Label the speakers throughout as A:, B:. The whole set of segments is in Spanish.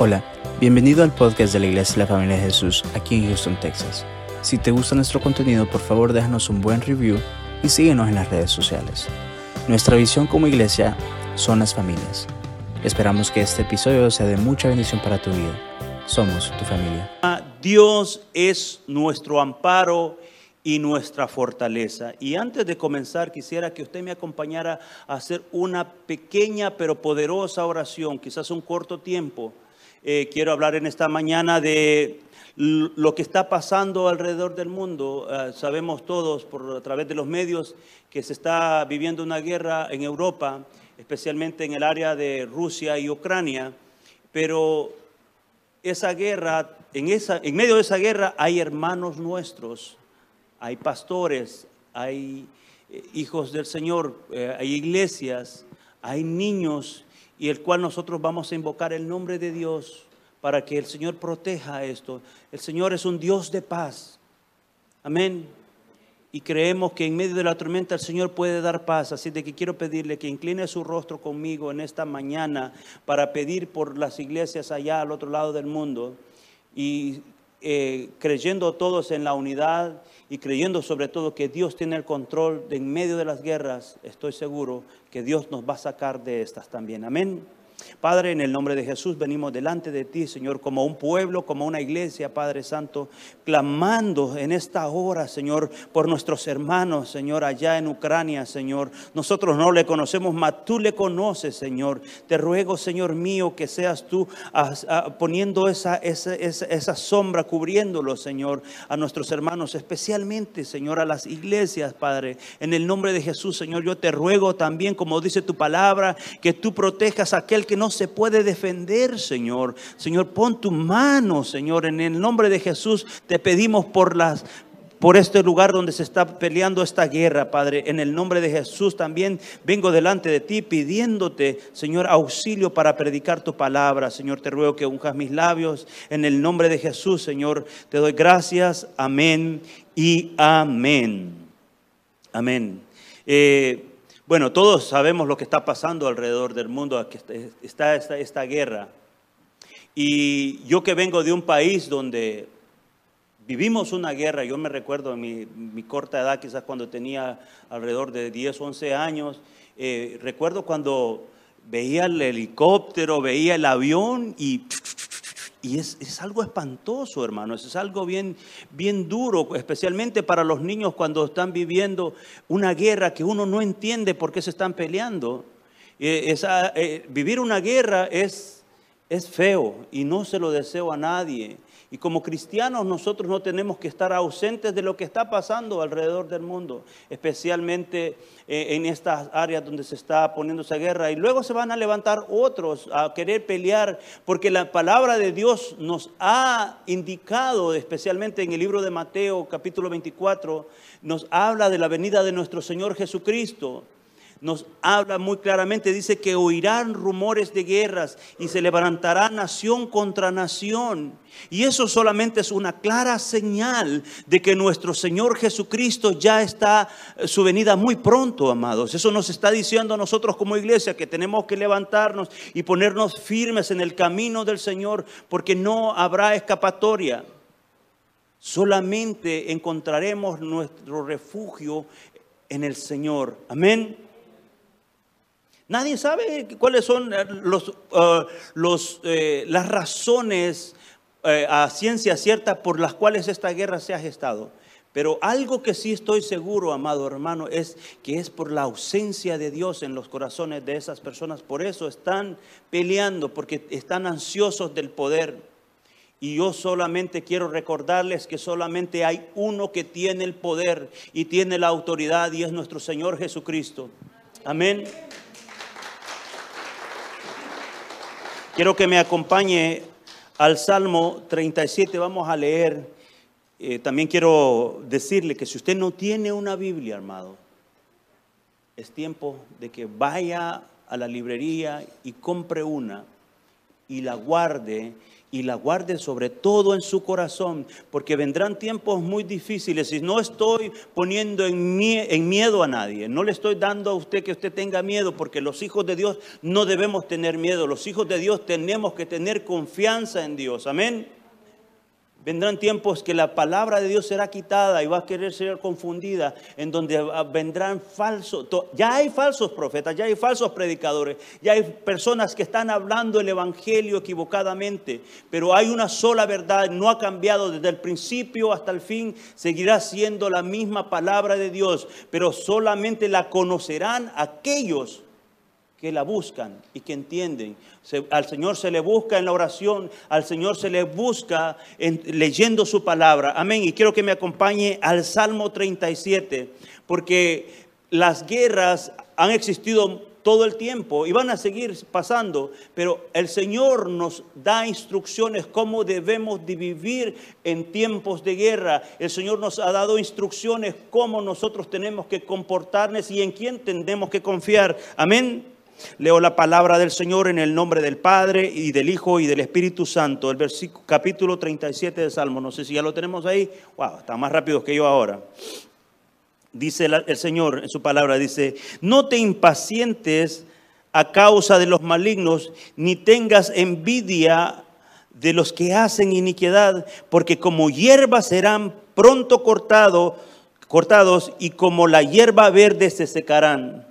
A: Hola, bienvenido al podcast de la Iglesia de la Familia de Jesús aquí en Houston, Texas. Si te gusta nuestro contenido, por favor déjanos un buen review y síguenos en las redes sociales. Nuestra visión como iglesia son las familias. Esperamos que este episodio sea de mucha bendición para tu vida. Somos tu familia.
B: Dios es nuestro amparo y nuestra fortaleza. Y antes de comenzar, quisiera que usted me acompañara a hacer una pequeña pero poderosa oración, quizás un corto tiempo. Eh, quiero hablar en esta mañana de lo que está pasando alrededor del mundo. Eh, sabemos todos por a través de los medios que se está viviendo una guerra en Europa, especialmente en el área de Rusia y Ucrania, pero esa guerra, en, esa, en medio de esa guerra hay hermanos nuestros, hay pastores, hay eh, hijos del Señor, hay iglesias, hay niños y el cual nosotros vamos a invocar el nombre de Dios para que el Señor proteja esto. El Señor es un Dios de paz. Amén. Y creemos que en medio de la tormenta el Señor puede dar paz. Así de que quiero pedirle que incline su rostro conmigo en esta mañana para pedir por las iglesias allá al otro lado del mundo. Y eh, creyendo todos en la unidad y creyendo sobre todo que Dios tiene el control de en medio de las guerras, estoy seguro que Dios nos va a sacar de estas también. Amén. Padre, en el nombre de Jesús venimos delante de ti, Señor, como un pueblo, como una iglesia, Padre Santo, clamando en esta hora, Señor, por nuestros hermanos, Señor, allá en Ucrania, Señor. Nosotros no le conocemos, mas tú le conoces, Señor. Te ruego, Señor mío, que seas tú poniendo esa, esa, esa, sombra, cubriéndolo, Señor, a nuestros hermanos, especialmente, Señor, a las iglesias, Padre. En el nombre de Jesús, Señor, yo te ruego también, como dice tu palabra, que tú protejas a aquel que no se puede defender, Señor. Señor, pon tu mano, Señor, en el nombre de Jesús te pedimos por las por este lugar donde se está peleando esta guerra, Padre. En el nombre de Jesús también vengo delante de ti pidiéndote, Señor, auxilio para predicar tu palabra. Señor, te ruego que unjas mis labios. En el nombre de Jesús, Señor, te doy gracias. Amén y amén. Amén. Eh, bueno, todos sabemos lo que está pasando alrededor del mundo, está esta, esta guerra. Y yo que vengo de un país donde vivimos una guerra, yo me recuerdo en mi, corta edad, quizás cuando tenía alrededor de 10, 11 años, eh, recuerdo cuando veía el helicóptero, veía el avión y y es, algo espantoso, hermanos, es algo bien, bien duro, especialmente para los niños cuando están viviendo una guerra que uno no entiende por qué se están peleando. Eh, eh, vivir una guerra es, es feo y no se lo deseo a nadie. Y como cristianos nosotros no tenemos que estar ausentes de lo que está pasando alrededor del mundo, especialmente eh, en estas áreas donde se está poniendo esa guerra. Y luego se van a levantar otros a querer pelear, porque la palabra de Dios nos ha indicado, especialmente en el libro de Mateo capítulo 24, nos habla de la venida de nuestro Señor Jesucristo nos habla muy claramente, dice que oirán rumores de guerras y se levantará nación contra nación. Y eso solamente es una clara señal de que nuestro Señor Jesucristo ya está, eh, su venida muy pronto, amados. Eso nos está diciendo a nosotros como iglesia que tenemos que levantarnos y ponernos firmes en el camino del Señor porque no habrá escapatoria. Solamente encontraremos nuestro refugio en el Señor. Amén. Nadie sabe cuáles son eh, los, eh, eh, las razones a ciencia cierta por las cuales esta guerra se ha gestado. Pero algo que sí estoy seguro, amado hermano, es que es por la ausencia de Dios en los corazones de esas personas. Por eso están peleando, porque están ansiosos del poder. Y yo solamente quiero recordarles que solamente hay uno que tiene el poder y tiene la autoridad y es nuestro Señor Jesucristo. Amén. Quiero que me acompañe al Salmo 37, vamos a leer. Eh, también quiero decirle que si usted no tiene una Biblia, armado, es tiempo de que vaya a la librería y compre una y la guarde y la guarde sobre todo en su corazón, porque vendrán tiempos muy difíciles y no estoy poniendo en, en, miedo a nadie, no le estoy dando a usted que usted tenga miedo, porque los hijos de Dios no debemos tener miedo, los hijos de Dios tenemos que tener confianza en Dios, amén. Vendrán tiempos que la palabra de Dios será quitada y va a querer ser confundida, en donde vendrán falsos, ya hay falsos profetas, ya hay falsos predicadores, ya hay personas que están hablando el Evangelio equivocadamente, pero hay una sola verdad, no ha cambiado desde el principio hasta el fin, seguirá siendo la misma palabra de Dios, pero solamente la conocerán aquellos que la buscan y que entienden. al Señor se le busca en la oración, al Señor se le busca en, leyendo su palabra. Amén. Y quiero que me acompañe al Salmo 37, porque las guerras han existido todo el tiempo y van a seguir pasando, pero el Señor nos da instrucciones cómo debemos de vivir en tiempos de guerra. El Señor nos ha dado instrucciones cómo nosotros tenemos que comportarnos y en quién tenemos que confiar. Amén. Leo la palabra del Señor en el nombre del Padre y del Hijo y del Espíritu Santo. El versículo, capítulo 37 de Salmo. No sé si ya lo tenemos ahí. Wow, está más rápido que yo ahora. Dice el Señor en su palabra, dice, no te impacientes a causa de los malignos, ni tengas envidia de los que hacen iniquidad, porque como hierba serán pronto cortado, cortados y como la hierba verde se secarán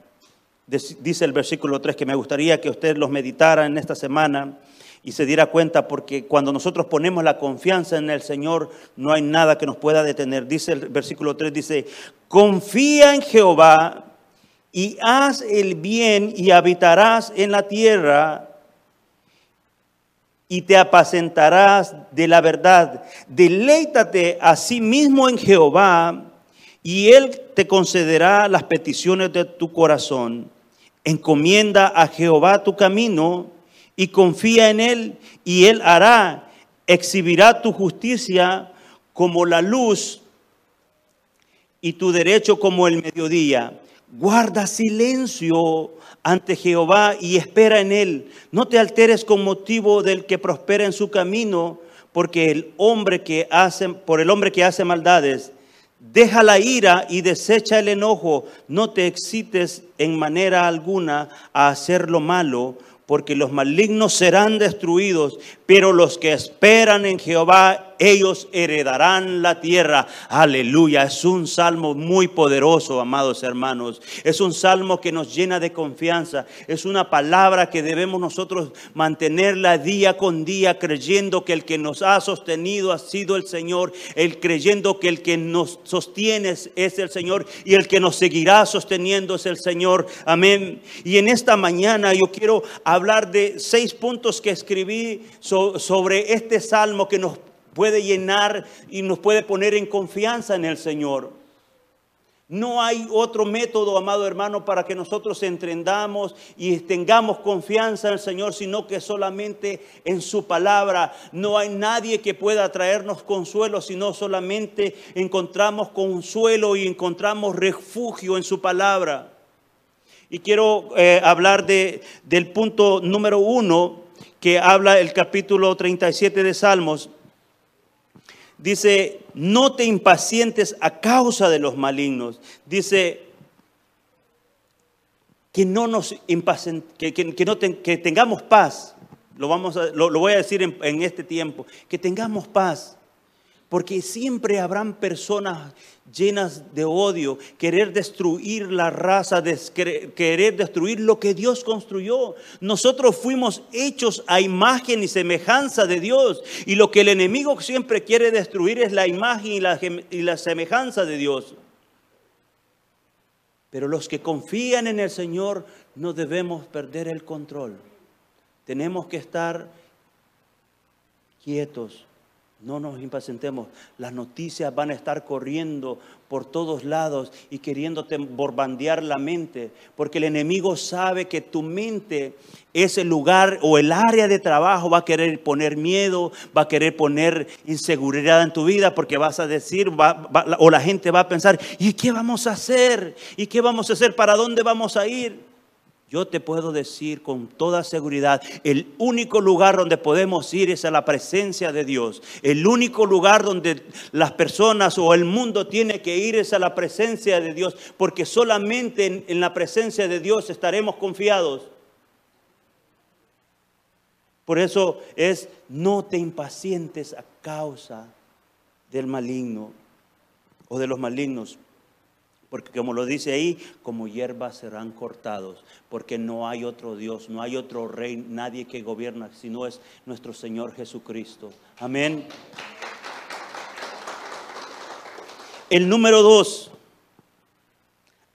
B: dice el versículo 3 que me gustaría que usted los meditara en esta semana y se diera cuenta porque cuando nosotros ponemos la confianza en el Señor no hay nada que nos pueda detener. Dice el versículo 3, dice, confía en Jehová y haz el bien y habitarás en la tierra y te apacentarás de la verdad. Deleítate a sí mismo en Jehová y Él te concederá las peticiones de tu corazón. Encomienda a Jehová tu camino y confía en Él y Él hará, exhibirá tu justicia como la luz y tu derecho como el mediodía. Guarda silencio ante Jehová y espera en Él. No te alteres con motivo del que prospera en su camino, porque el hombre que hace, por el hombre que hace maldades, Deja la ira y desecha el enojo. No te excites en manera alguna a hacer lo malo, porque los malignos serán destruidos, pero los que esperan en Jehová ellos heredarán la tierra. Aleluya. Es un salmo muy poderoso, amados hermanos. Es un salmo que nos llena de confianza. Es una palabra que debemos nosotros mantenerla día con día, creyendo que el que nos ha sostenido ha sido el Señor, el creyendo que el que nos sostiene es el Señor y el que nos seguirá sosteniendo es el Señor. Amén. Y en esta mañana yo quiero hablar de seis puntos que escribí sobre este salmo que nos puede llenar y nos puede poner en confianza en el Señor. No hay otro método, amado hermano, para que nosotros entendamos y tengamos confianza en el Señor, sino que solamente en su palabra. No hay nadie que pueda traernos consuelo, sino solamente encontramos consuelo y encontramos refugio en su palabra. Y quiero eh, hablar de, del punto número uno que habla el capítulo 37 de Salmos Dice, no te impacientes a causa de los malignos. Dice, que no nos que, que, no que tengamos paz. Lo, vamos lo, voy a decir en este tiempo. Que tengamos paz. Porque siempre habrán personas llenas de odio, querer destruir la raza, querer destruir lo que Dios construyó. Nosotros fuimos hechos a imagen y semejanza de Dios. Y lo que el enemigo siempre quiere destruir es la imagen y la, y la semejanza de Dios. Pero los que confían en el Señor no debemos perder el control. Tenemos que estar quietos no nos impacientemos. Las noticias van a estar corriendo por todos lados y queriéndote borbandear la mente, porque el enemigo sabe que tu mente es el lugar o el área de trabajo, va a querer poner miedo, va a querer poner inseguridad en tu vida, porque vas a decir, o la gente va a pensar, ¿y qué vamos a hacer? ¿Y qué vamos a hacer? ¿Para dónde vamos a ir? Yo te puedo decir con toda seguridad, el único lugar donde podemos ir es a la presencia de Dios. El único lugar donde las personas o el mundo tiene que ir es a la presencia de Dios, porque solamente en, en la presencia de Dios estaremos confiados. Por eso es, no te impacientes a causa del maligno o de los malignos. Porque como lo dice ahí, como hierbas serán cortados, porque no hay otro Dios, no hay otro rey, nadie que gobierna, sino es nuestro Señor Jesucristo. Amén. El número dos,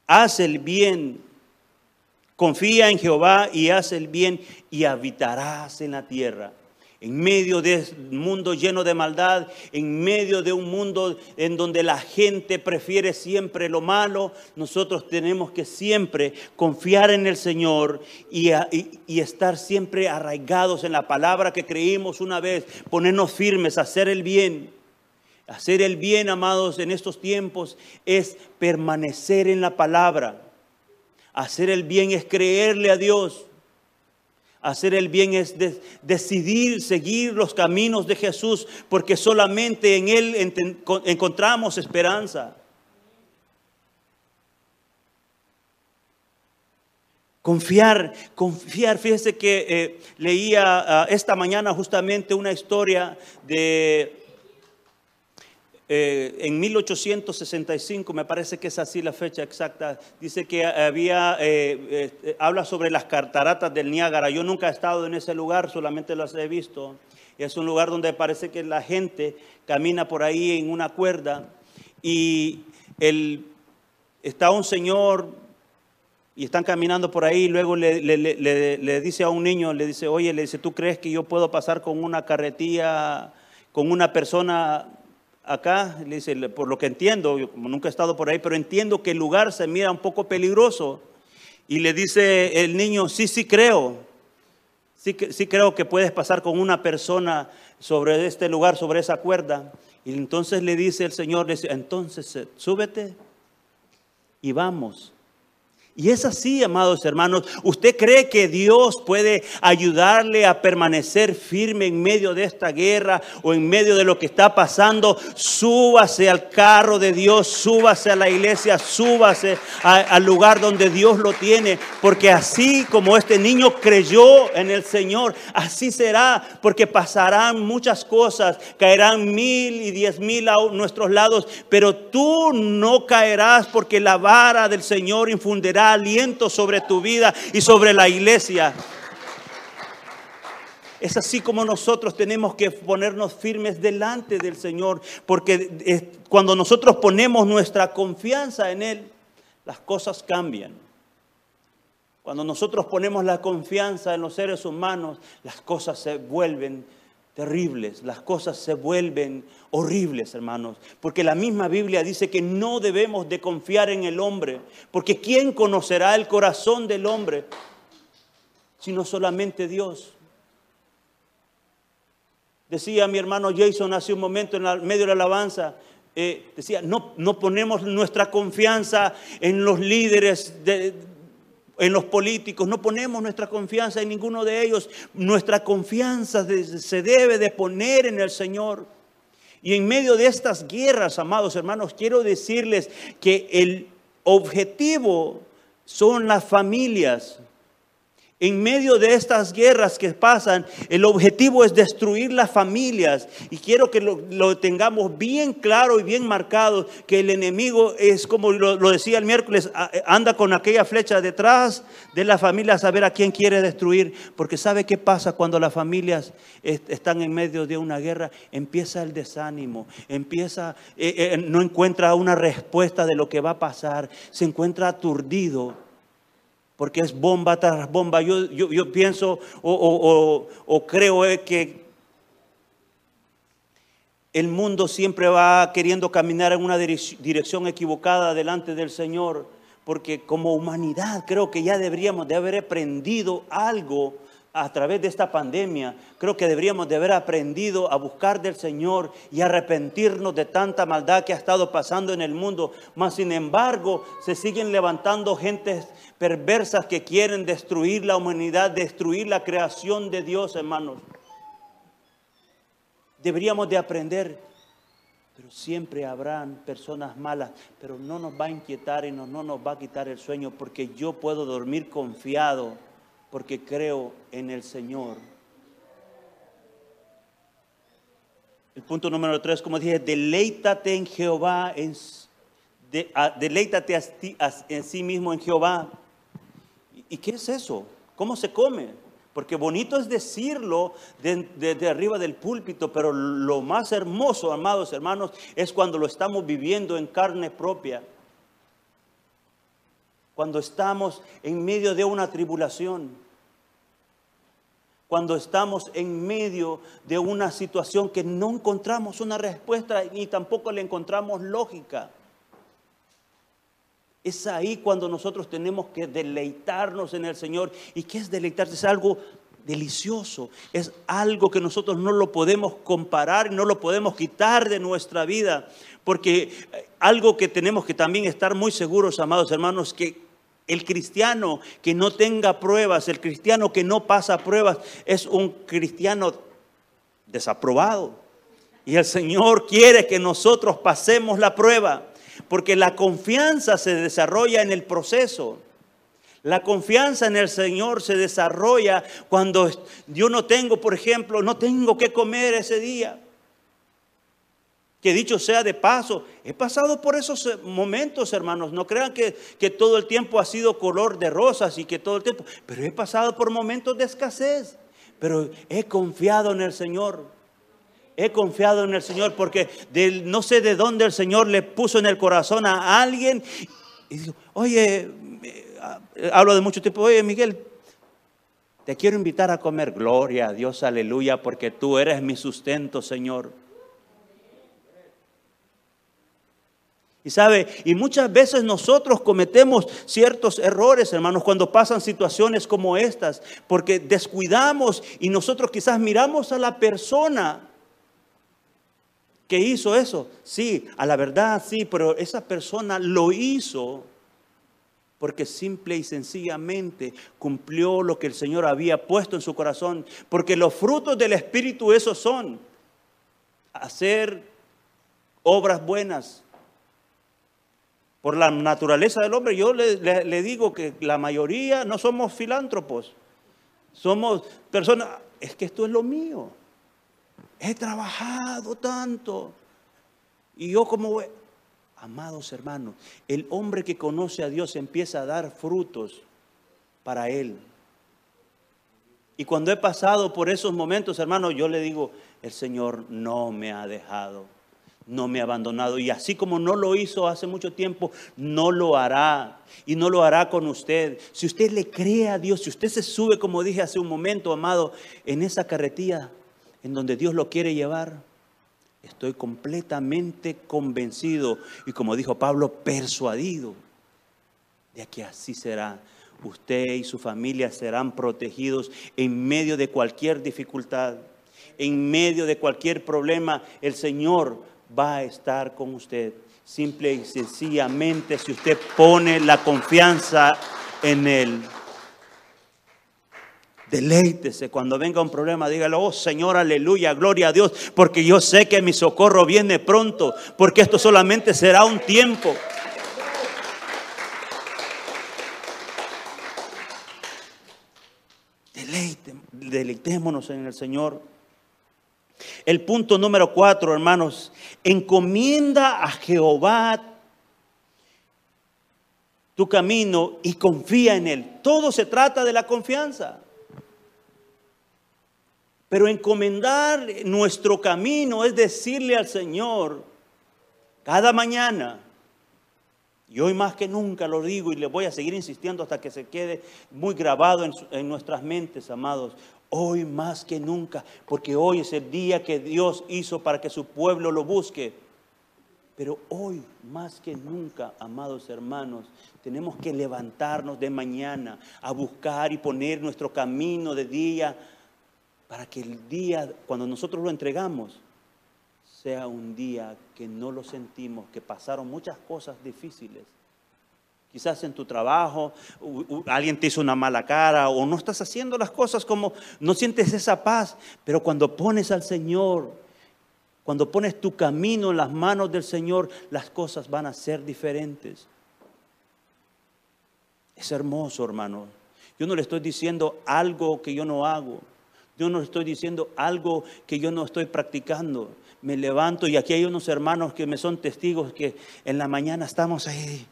B: haz el bien, confía en Jehová y haz el bien y habitarás en la tierra en medio de un mundo lleno de maldad, en medio de un mundo en donde la gente prefiere siempre lo malo, nosotros tenemos que siempre confiar en el Señor y, y, estar siempre arraigados en la palabra que creímos una vez, ponernos firmes, hacer el bien. Hacer el bien, amados, en estos tiempos es permanecer en la palabra. Hacer el bien es creerle a Dios. Hacer el bien es decidir seguir los caminos de Jesús, porque solamente en Él encontramos esperanza. Confiar, confiar. Fíjese que eh, leía ah, esta mañana justamente una historia de eh, en 1865, me parece que es así la fecha exacta, dice que había, eh, eh, habla sobre las cataratas del Niágara. Yo nunca he estado en ese lugar, solamente las he visto. Es un lugar donde parece que la gente camina por ahí en una cuerda y el, está un señor y están caminando por ahí y luego le, le, dice a un niño, le dice, oye, le dice, ¿tú crees que yo puedo pasar con una carretilla, con una persona acá, le dice, por lo que entiendo, yo como nunca he estado por ahí, pero entiendo que el lugar se mira un poco peligroso. Y le dice el niño, sí, sí creo, sí, sí creo que puedes pasar con una persona sobre este lugar, sobre esa cuerda. Y entonces le dice el Señor, le dice, entonces eh, súbete y vamos. Y es así, amados hermanos. ¿Usted cree que Dios puede ayudarle a permanecer firme en medio de esta guerra o en medio de lo que está pasando? Súbase al carro de Dios, súbase a la iglesia, súbase al lugar donde Dios lo tiene. Porque así como este niño creyó en el Señor, así será. Porque pasarán muchas cosas, caerán mil y diez mil a nuestros lados, pero tú no caerás porque la vara del Señor infundirá aliento sobre tu vida y sobre la iglesia. Es así como nosotros tenemos que ponernos firmes delante del Señor, porque cuando nosotros ponemos nuestra confianza en Él, las cosas cambian. Cuando nosotros ponemos la confianza en los seres humanos, las cosas se vuelven terribles, las cosas se vuelven horribles, hermanos, porque la misma Biblia dice que no debemos de confiar en el hombre, porque ¿quién conocerá el corazón del hombre sino solamente Dios? Decía mi hermano Jason hace un momento en medio de la alabanza, eh, decía, no, no ponemos nuestra confianza en los líderes de, en los políticos, no ponemos nuestra confianza en ninguno de ellos. Nuestra confianza se debe de poner en el Señor. Y en medio de estas guerras, amados hermanos, quiero decirles que el objetivo son las familias. En medio de estas guerras que pasan, el objetivo es destruir las familias. Y quiero que lo, tengamos bien claro y bien marcado, que el enemigo es, como lo, decía el miércoles, anda con aquella flecha detrás de la familia a saber a quién quiere destruir. Porque sabe qué pasa cuando las familias están en medio de una guerra. Empieza el desánimo, empieza, eh, eh, no encuentra una respuesta de lo que va a pasar, se encuentra aturdido porque es bomba tras bomba. Yo, yo, pienso o, creo eh, que el mundo siempre va queriendo caminar en una dirección equivocada delante del Señor, porque como humanidad creo que ya deberíamos de haber aprendido algo a través de esta pandemia, creo que deberíamos de haber aprendido a buscar del Señor y arrepentirnos de tanta maldad que ha estado pasando en el mundo. Mas, sin embargo, se siguen levantando gentes perversas que quieren destruir la humanidad, destruir la creación de Dios, hermanos. Deberíamos de aprender, pero siempre habrán personas malas, pero no nos va a inquietar y no, no nos va a quitar el sueño, porque yo puedo dormir confiado porque creo en el Señor. El punto número tres, como dije, deleítate en Jehová, en, deleítate en sí mismo en Jehová. ¿Y qué es eso? ¿Cómo se come? Porque bonito es decirlo desde arriba del púlpito, pero lo más hermoso, amados hermanos, es cuando lo estamos viviendo en carne propia. Cuando estamos en medio de una tribulación cuando estamos en medio de una situación que no encontramos una respuesta ni tampoco le encontramos lógica. Es ahí cuando nosotros tenemos que deleitarnos en el Señor. ¿Y qué es deleitarse? Es algo delicioso, es algo que nosotros no lo podemos comparar, no lo podemos quitar de nuestra vida, porque algo que tenemos que también estar muy seguros, amados hermanos, que el cristiano que no tenga pruebas, el cristiano que no pasa pruebas, es un cristiano desaprobado. Y el Señor quiere que nosotros pasemos la prueba, porque la confianza se desarrolla en el proceso. La confianza en el Señor se desarrolla cuando yo no tengo, por ejemplo, no tengo que comer ese día. Que dicho sea de paso, he pasado por esos eh, momentos, hermanos. No crean que, que, todo el tiempo ha sido color de rosas y que todo el tiempo, pero he pasado por momentos de escasez. Pero he confiado en el Señor. He confiado en el Señor porque no sé de dónde el Señor le puso en el corazón a alguien. Y digo, oye, eh, hablo de mucho tiempo, oye Miguel, te quiero invitar a comer. Gloria a Dios, aleluya, porque tú eres mi sustento, Señor. Y sabe, y muchas veces nosotros cometemos ciertos errores, hermanos, cuando pasan situaciones como estas, porque descuidamos y nosotros quizás miramos a la persona que hizo eso. Sí, a la verdad sí, pero esa persona lo hizo porque simple y sencillamente cumplió lo que el Señor había puesto en su corazón, porque los frutos del Espíritu esos son hacer obras buenas, por la naturaleza del hombre, yo le, digo que la mayoría no somos filántropos. Somos personas, es que esto es lo mío. He trabajado tanto. Y yo como, amados hermanos, el hombre que conoce a Dios empieza a dar frutos para él. Y cuando he pasado por esos momentos, hermanos, yo le digo, el Señor no me ha dejado no me ha abandonado. Y así como no lo hizo hace mucho tiempo, no lo hará. Y no lo hará con usted. Si usted le cree a Dios, si usted se sube, como dije hace un momento, amado, en esa carretilla en donde Dios lo quiere llevar, estoy completamente convencido y como dijo Pablo, persuadido de que así será. Usted y su familia serán protegidos en medio de cualquier dificultad, en medio de cualquier problema. El Señor va a estar con usted. Simple y sencillamente si usted pone la confianza en Él. Deleítese cuando venga un problema, dígale, oh Señor, aleluya, gloria a Dios, porque yo sé que mi socorro viene pronto, porque esto solamente será un tiempo. Deleite, deleitémonos en el Señor. El punto número cuatro, hermanos, encomienda a Jehová tu camino y confía en Él. Todo se trata de la confianza. Pero encomendar nuestro camino es decirle al Señor cada mañana, y hoy más que nunca lo digo y le voy a seguir insistiendo hasta que se quede muy grabado en, nuestras mentes, amados hoy más que nunca, porque hoy es el día que Dios hizo para que su pueblo lo busque. Pero hoy, más que nunca, amados hermanos, tenemos que levantarnos de mañana a buscar y poner nuestro camino de día para que el día, cuando nosotros lo entregamos, sea un día que no lo sentimos, que pasaron muchas cosas difíciles. Quizás en tu trabajo alguien te hizo una mala cara o no estás haciendo las cosas como no sientes esa paz, pero cuando pones al Señor, cuando pones tu camino en las manos del Señor, las cosas van a ser diferentes. Es hermoso, hermano. Yo no le estoy diciendo algo que yo no hago. Yo no le estoy diciendo algo que yo no estoy practicando. Me levanto y aquí hay unos hermanos que me son testigos que en la mañana estamos ahí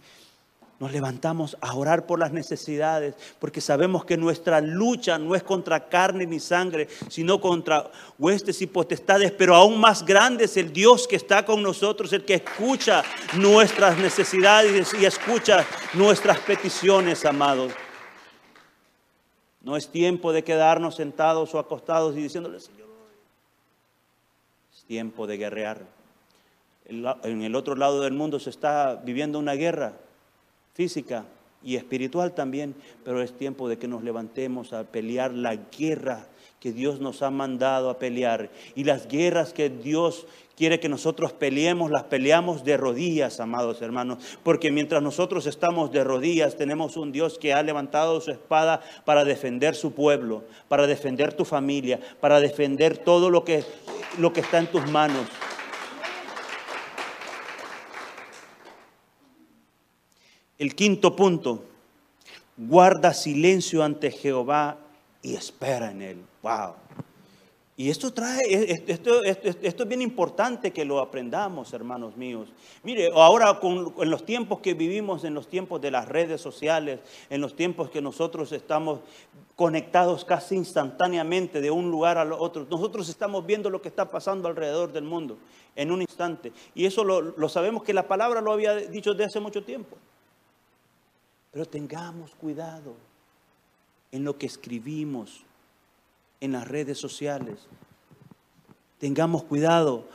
B: nos levantamos a orar por las necesidades, porque sabemos que nuestra lucha no es contra carne ni sangre, sino contra huestes y potestades, pero aún más grande es el Dios que está con nosotros, el que escucha nuestras necesidades y escucha nuestras peticiones, amados. No es tiempo de quedarnos sentados o acostados y diciéndole, Señor, es tiempo de guerrear. En el otro lado del mundo se está viviendo una guerra física y espiritual también, pero es tiempo de que nos levantemos a pelear la guerra que Dios nos ha mandado a pelear. Y las guerras que Dios quiere que nosotros peleemos, las peleamos de rodillas, amados hermanos, porque mientras nosotros estamos de rodillas, tenemos un Dios que ha levantado su espada para defender su pueblo, para defender tu familia, para defender todo lo que, lo que está en tus manos. El quinto punto, guarda silencio ante Jehová y espera en él. Wow. Y esto trae, esto, esto, es bien importante que lo aprendamos, hermanos míos. Mire, ahora con, en los tiempos que vivimos, en los tiempos de las redes sociales, en los tiempos que nosotros estamos conectados casi instantáneamente de un lugar al otro, nosotros estamos viendo lo que está pasando alrededor del mundo en un instante. Y eso lo, lo sabemos que la palabra lo había dicho desde hace mucho tiempo. Pero tengamos cuidado en lo que escribimos en las redes sociales. Tengamos cuidado,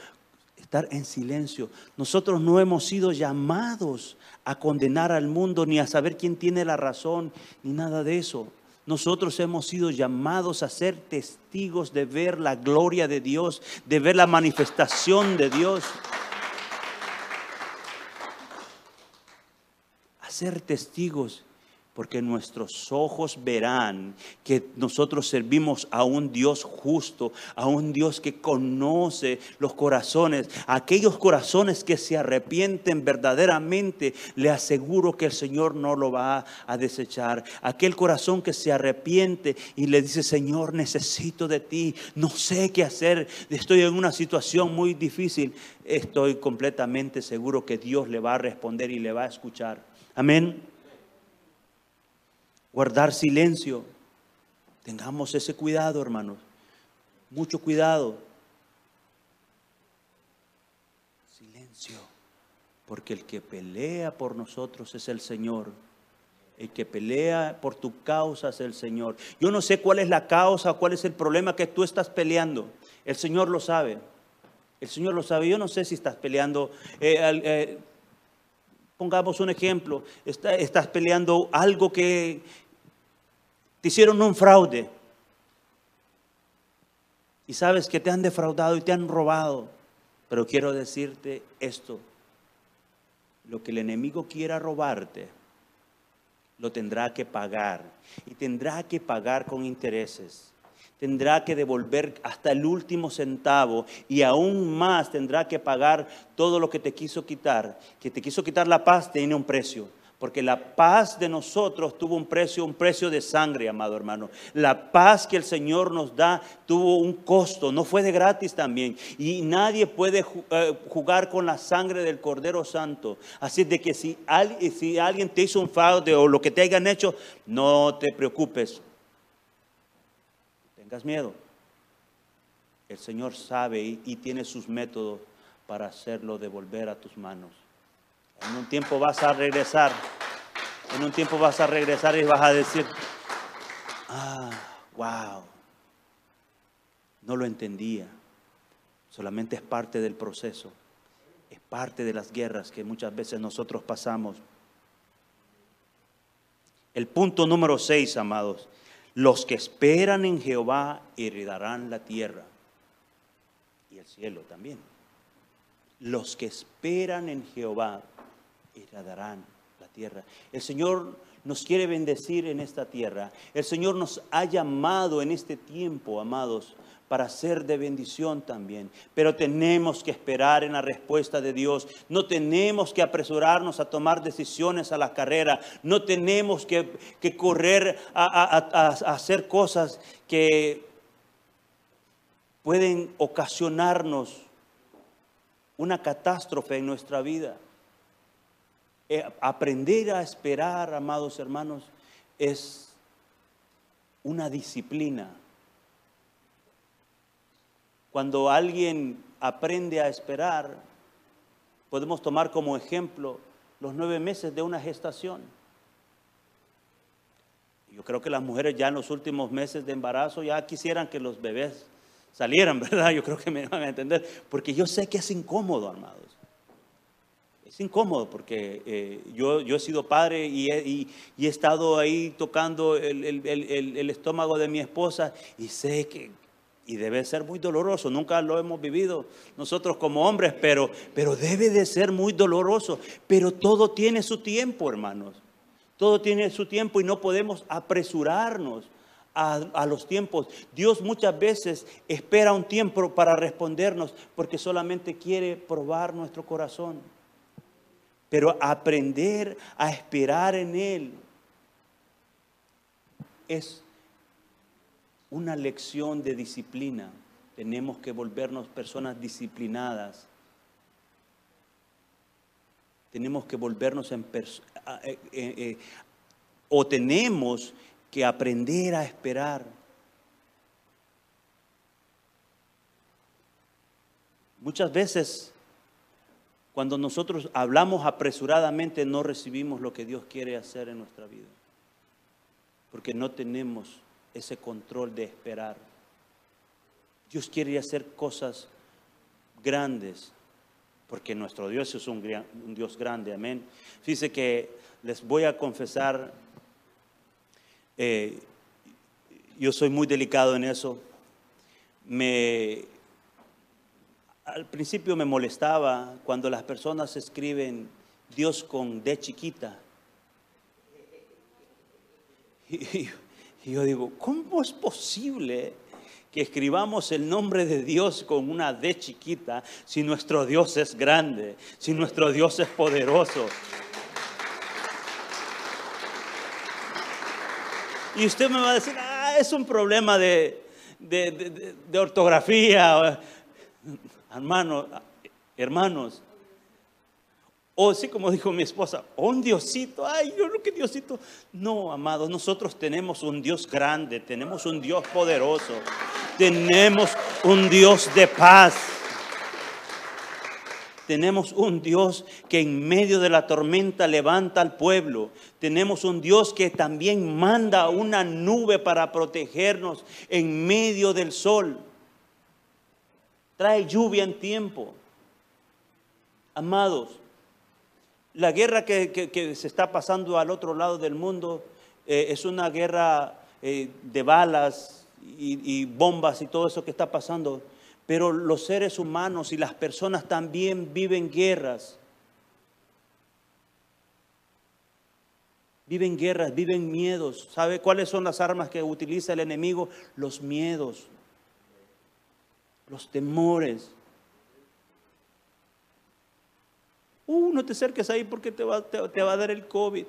B: estar en silencio. Nosotros no hemos sido llamados a condenar al mundo ni a saber quién tiene la razón, ni nada de eso. Nosotros hemos sido llamados a ser testigos de ver la gloria de Dios, de ver la manifestación de Dios. Ser testigos porque nuestros ojos verán que nosotros servimos a un Dios justo, a un Dios que conoce los corazones, aquellos corazones que se arrepienten verdaderamente, le aseguro que el Señor no lo va a desechar. Aquel corazón que se arrepiente y le dice, Señor, necesito de ti, no sé qué hacer, estoy en una situación muy difícil, estoy completamente seguro que Dios le va a responder y le va a escuchar. Amén. Guardar silencio. Tengamos ese cuidado, hermanos. Mucho cuidado. Silencio. Porque el que pelea por nosotros es el Señor. El que pelea por tu causa es el Señor. Yo no sé cuál es la causa, cuál es el problema que tú estás peleando. El Señor lo sabe. El Señor lo sabe. Yo no sé si estás peleando. Eh, eh, Pongamos un ejemplo, estás peleando algo que te hicieron un fraude. Y sabes que te han defraudado y te han robado, pero quiero decirte esto, lo que el enemigo quiera robarte, lo tendrá que pagar. Y tendrá que pagar con intereses tendrá que devolver hasta el último centavo y aún más tendrá que pagar todo lo que te quiso quitar. Que te quiso quitar la paz tiene un precio. Porque la paz de nosotros tuvo un precio, un precio de sangre, amado hermano. La paz que el Señor nos da tuvo un costo, no fue de gratis también. Y nadie puede eh, jugar con la sangre del Cordero Santo. Así de que si, alguien te hizo un fraude o lo que te hayan hecho, no te preocupes tengas miedo. El Señor sabe y, tiene sus métodos para hacerlo devolver a tus manos. En un tiempo vas a regresar. En un tiempo vas a regresar y vas a decir, ah, wow, no lo entendía. Solamente es parte del proceso. Es parte de las guerras que muchas veces nosotros pasamos. El punto número seis, amados, los que esperan en Jehová heredarán la tierra y el cielo también. Los que esperan en Jehová heredarán la tierra. El Señor nos quiere bendecir en esta tierra. El Señor nos ha llamado en este tiempo, amados, para ser de bendición también. Pero tenemos que esperar en la respuesta de Dios. No tenemos que apresurarnos a tomar decisiones a la carrera. No tenemos que, correr a, a hacer cosas que pueden ocasionarnos una catástrofe en nuestra vida. Eh, aprender a esperar, amados hermanos, es una disciplina. Cuando alguien aprende a esperar, podemos tomar como ejemplo los nueve meses de una gestación. Yo creo que las mujeres ya en los últimos meses de embarazo ya quisieran que los bebés salieran, ¿verdad? Yo creo que me van a entender, porque yo sé que es incómodo, amados. Es incómodo porque eh, yo, yo he sido padre y he, he estado ahí tocando el, el, el, estómago de mi esposa y sé que, y debe ser muy doloroso, nunca lo hemos vivido nosotros como hombres, pero, pero debe de ser muy doloroso. Pero todo tiene su tiempo, hermanos. Todo tiene su tiempo y no podemos apresurarnos a, a, los tiempos. Dios muchas veces espera un tiempo para respondernos porque solamente quiere probar nuestro corazón. Pero aprender a esperar en Él es una lección de disciplina. Tenemos que volvernos personas disciplinadas. Tenemos que volvernos en eh, eh, eh, o tenemos que aprender a esperar. Muchas veces cuando nosotros hablamos apresuradamente no recibimos lo que Dios quiere hacer en nuestra vida. Porque no tenemos ese control de esperar. Dios quiere hacer cosas grandes, porque nuestro Dios es un, Dios grande, amén. Fíjense que les voy a confesar, eh, yo soy muy delicado en eso. Me, al principio me molestaba cuando las personas escriben Dios con D chiquita. Y, yo digo, ¿cómo es posible que escribamos el nombre de Dios con una D chiquita si nuestro Dios es grande, si nuestro Dios es poderoso? Y usted me va a decir, ah, es un problema de, de ortografía hermanos, hermanos. O sí, como dijo mi esposa, un Diosito, ay, yo no que Diosito. No, amados, nosotros tenemos un Dios grande, tenemos un Dios poderoso, tenemos un Dios de paz. Tenemos un Dios que en medio de la tormenta levanta al pueblo. Tenemos un Dios que también manda una nube para protegernos en medio del sol trae lluvia en tiempo. Amados, la guerra que, se está pasando al otro lado del mundo eh, es una guerra eh, de balas y, y bombas y todo eso que está pasando, pero los seres humanos y las personas también viven guerras. Viven guerras, viven miedos. ¿Sabe cuáles son las armas que utiliza el enemigo? Los miedos los temores. Uh, no te acerques ahí porque te va, te, va a dar el COVID.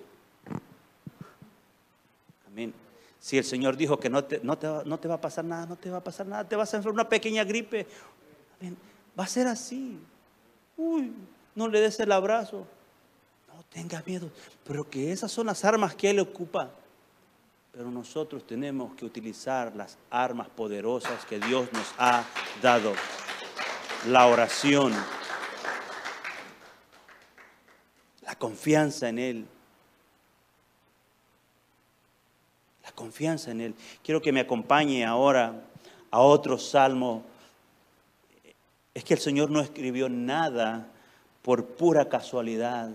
B: Amén. Si el Señor dijo que no te, no, te, no te va a pasar nada, no te va a pasar nada, te vas a enfermar una pequeña gripe. Amén. Va a ser así. Uy, no le des el abrazo. No tenga miedo. Pero que esas son las armas que Él ocupa. Pero nosotros tenemos que utilizar las armas poderosas que Dios nos ha dado. La oración, confianza en Él. La confianza en Él. Quiero que me acompañe ahora a otro salmo. Es que el Señor no escribió nada por pura casualidad.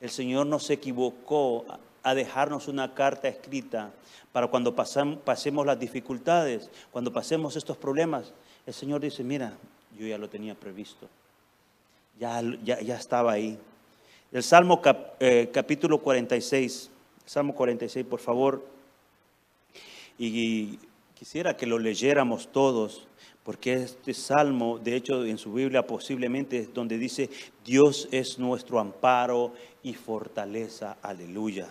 B: El Señor no se equivocó a dejarnos una carta escrita para cuando pasemos las dificultades, cuando pasemos estos problemas. El Señor dice, mira, yo ya lo tenía previsto, ya, ya, ya estaba ahí. El Salmo eh, capítulo 46, Salmo 46, por favor, y quisiera que lo leyéramos todos, porque este salmo, de hecho, en su Biblia posiblemente es donde dice, Dios es nuestro amparo y fortaleza, aleluya.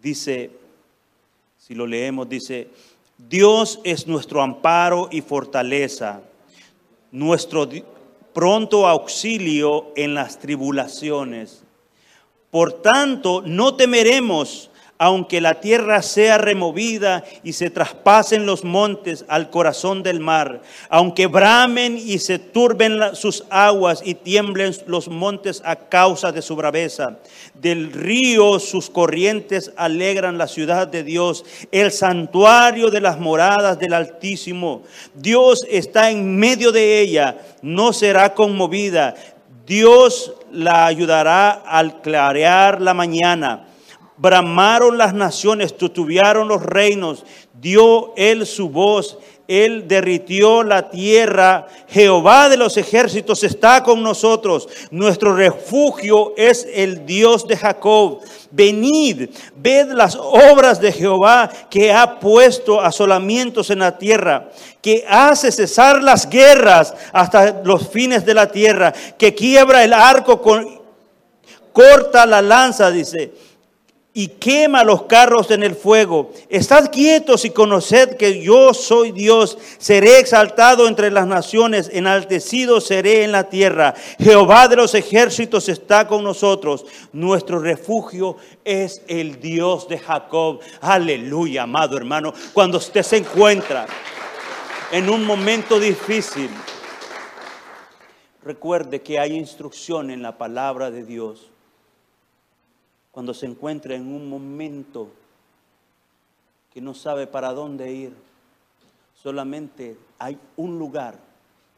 B: Dice, si lo leemos, dice, Dios es nuestro amparo y fortaleza, nuestro pronto auxilio en las tribulaciones. Por tanto, no temeremos aunque la tierra sea removida y se traspasen los montes al corazón del mar, aunque bramen y se turben sus aguas y tiemblen los montes a causa de su braveza, del río sus corrientes alegran la ciudad de Dios, el santuario de las moradas del Altísimo. Dios está en medio de ella, no será conmovida. Dios la ayudará al clarear la mañana bramaron las naciones, tutubiaron los reinos, dio él su voz, él derritió la tierra, Jehová de los ejércitos está con nosotros, nuestro refugio es el Dios de Jacob. Venid, ved las obras de Jehová que ha puesto asolamientos en la tierra, que hace cesar las guerras hasta los fines de la tierra, que quiebra el arco con corta la lanza, dice y quema los carros en el fuego. Estad quietos y conoced que yo soy Dios. Seré exaltado entre las naciones, enaltecido seré en la tierra. Jehová de los ejércitos está con nosotros. Nuestro refugio es el Dios de Jacob. Aleluya, amado hermano. Cuando usted se encuentra en un momento difícil, recuerde que hay instrucción en la palabra de Dios cuando se encuentra en un momento que no sabe para dónde ir, solamente hay un lugar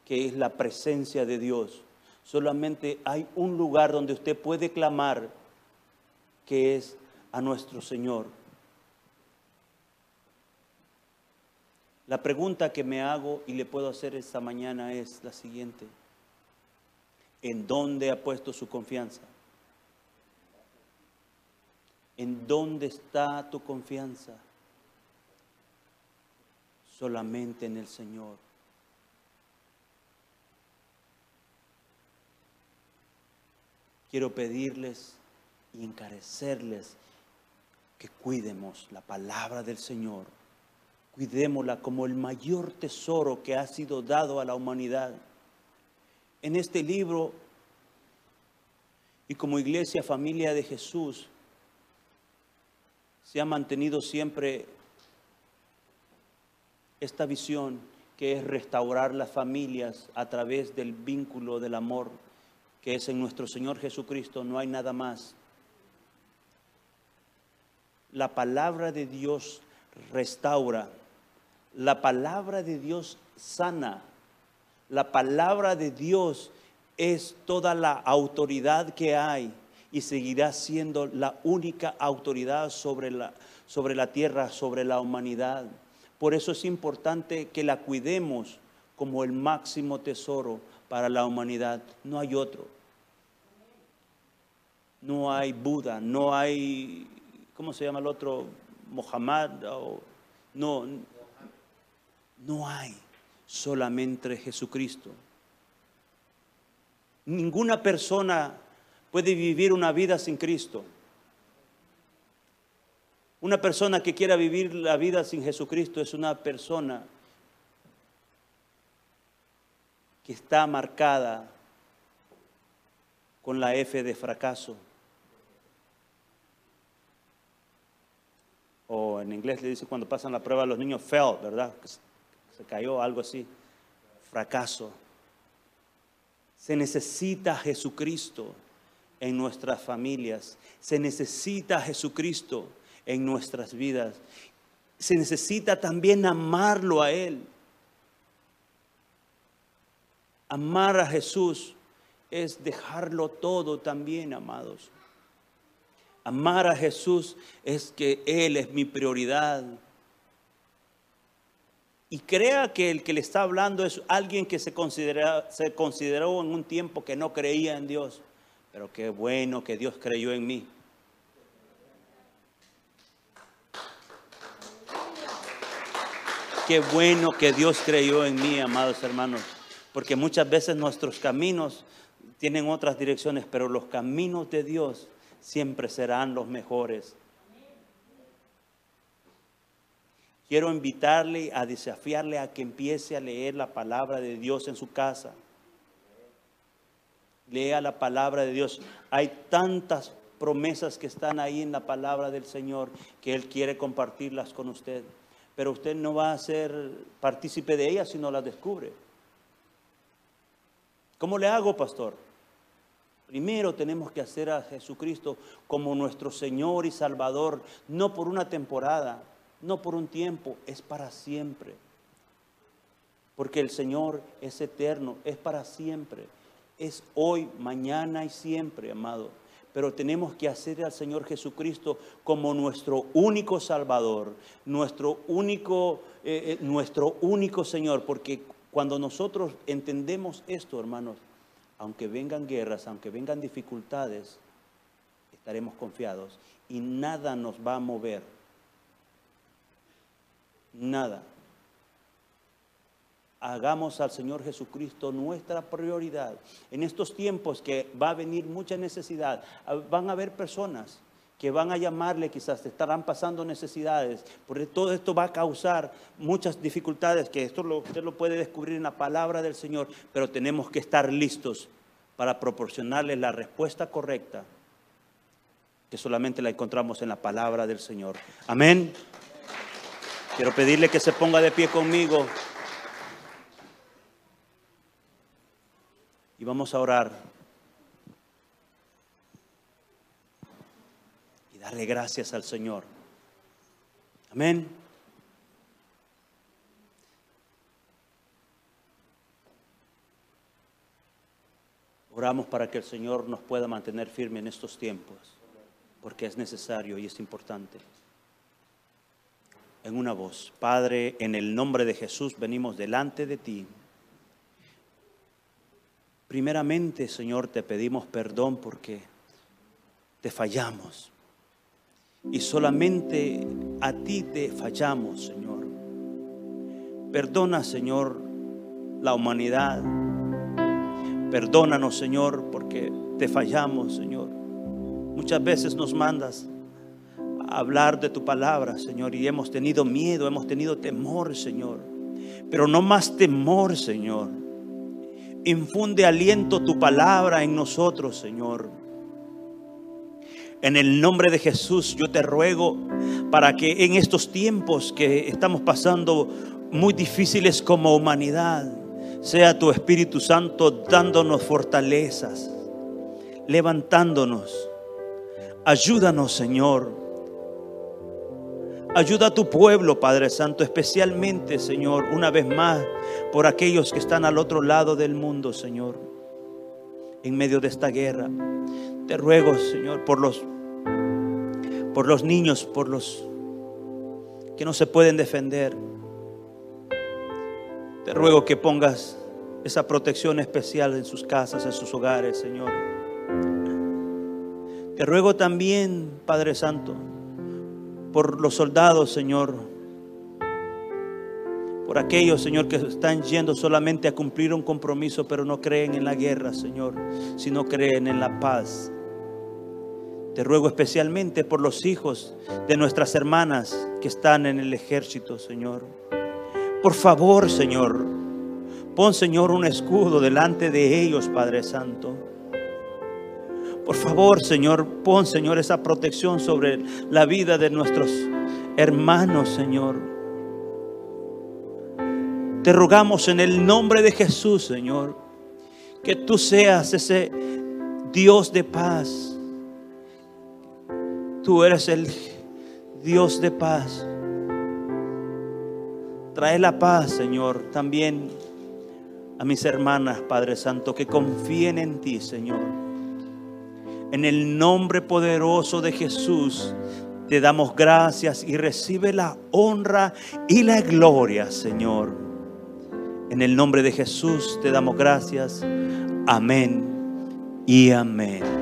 B: que es la presencia de Dios. Solamente hay un lugar donde usted puede clamar, que es a nuestro Señor. La pregunta que me hago y le puedo hacer esta mañana es la siguiente. ¿En dónde ha puesto su confianza? ¿En dónde está tu confianza? Solamente en el Señor. Quiero pedirles y encarecerles que cuidemos la palabra del Señor. Cuidémosla como el mayor tesoro que ha sido dado a la humanidad. En este libro y como iglesia, familia de Jesús, se ha mantenido siempre esta visión que es restaurar las familias a través del vínculo del amor que es en nuestro Señor Jesucristo, no hay nada más. La palabra de Dios restaura, la palabra de Dios sana, la palabra de Dios es toda la autoridad que hay y seguirá siendo la única autoridad sobre la, sobre la tierra, sobre la humanidad. Por eso es importante que la cuidemos como el máximo tesoro para la humanidad. No hay otro. No hay Buda, no hay, ¿cómo se llama el otro? Mohammed. no, no hay. Solamente Jesucristo. Ninguna persona puede vivir una vida sin Cristo. Una persona que quiera vivir la vida sin Jesucristo es una persona que está marcada con la F de fracaso. O en inglés le dice cuando pasan la prueba a los niños, fell, ¿verdad? Se cayó, algo así. Fracaso. Se necesita Jesucristo en nuestras familias. Se necesita Jesucristo en nuestras vidas. Se necesita también amarlo a Él. Amar a Jesús es dejarlo todo también, amados. Amar a Jesús es que Él es mi prioridad. Y crea que el que le está hablando es alguien que se, se consideró en un tiempo que no creía en Dios. Pero qué bueno que Dios creyó en mí. Qué bueno que Dios creyó en mí, amados hermanos. Porque muchas veces nuestros caminos tienen otras direcciones, pero los caminos de Dios siempre serán los mejores. Quiero invitarle a desafiarle a que empiece a leer la palabra de Dios en su casa. Lea la palabra de Dios. Hay tantas promesas que están ahí en la palabra del Señor que Él quiere compartirlas con usted. Pero usted no va a ser partícipe de ellas si no las descubre. ¿Cómo le hago, pastor? Primero tenemos que hacer a Jesucristo como nuestro Señor y Salvador, no por una temporada, no por un tiempo, es para siempre. Porque el Señor es eterno, es para siempre. Es hoy, mañana y siempre, amado. Pero tenemos que hacer al Señor Jesucristo como nuestro único Salvador, nuestro único, eh, eh, nuestro único Señor. Porque cuando nosotros entendemos esto, hermanos, aunque vengan guerras, aunque vengan dificultades, estaremos confiados y nada nos va a mover. Nada. Hagamos al Señor Jesucristo nuestra prioridad. En estos tiempos que va a venir mucha necesidad, van a haber personas que van a llamarle, quizás estarán pasando necesidades, porque todo esto va a causar muchas dificultades, que esto lo, usted lo puede descubrir en la palabra del Señor, pero tenemos que estar listos para proporcionarle la respuesta correcta, que solamente la encontramos en la palabra del Señor. Amén. Quiero pedirle que se ponga de pie conmigo. Y vamos a orar. darle gracias al Señor. Amén. Oramos para que el Señor nos pueda mantener firme en estos tiempos, porque es necesario y es importante. En una voz, Padre, en el nombre de Jesús venimos delante de ti. Primeramente, Señor, te pedimos perdón porque te fallamos y solamente a ti te fallamos, Señor. Perdona, Señor, la humanidad. Perdónanos, Señor, porque te fallamos, Señor. Muchas veces nos mandas a hablar de tu palabra, Señor, y hemos tenido miedo, hemos tenido temor, Señor. Pero no más temor, Señor. Infunde aliento tu palabra en nosotros, Señor. En el nombre de Jesús yo te ruego para que en estos tiempos que estamos pasando muy difíciles como humanidad, sea tu Espíritu Santo dándonos fortalezas, levantándonos. Ayúdanos, Señor. Ayuda a tu pueblo, Padre Santo, especialmente, Señor, una vez más, por aquellos que están al otro lado del mundo, Señor, en medio de esta guerra. Te ruego, Señor, por los, por los niños, por los que no se pueden defender. Te ruego que pongas esa protección especial en sus casas, en sus hogares, Señor. Te ruego también, Padre Santo, por los soldados, Señor, por aquellos, Señor, que están yendo solamente a cumplir un compromiso, pero no creen en la guerra, Señor, sino creen en la paz. Te ruego especialmente por los hijos de nuestras hermanas que están en el ejército, Señor. Por favor, Señor, pon, Señor, un escudo delante de ellos, Padre Santo. Por favor, Señor, pon, Señor, esa protección sobre la vida de nuestros hermanos, Señor. Te rogamos en el nombre de Jesús, Señor, que tú seas ese Dios de paz Tú eres el Dios de paz. Trae la paz, Señor, también a mis hermanas, Padre Santo, que confíen en ti, Señor. En el nombre poderoso de Jesús, te damos gracias y recibe la honra y la gloria, Señor. En el nombre de Jesús te damos gracias. Amén y amén.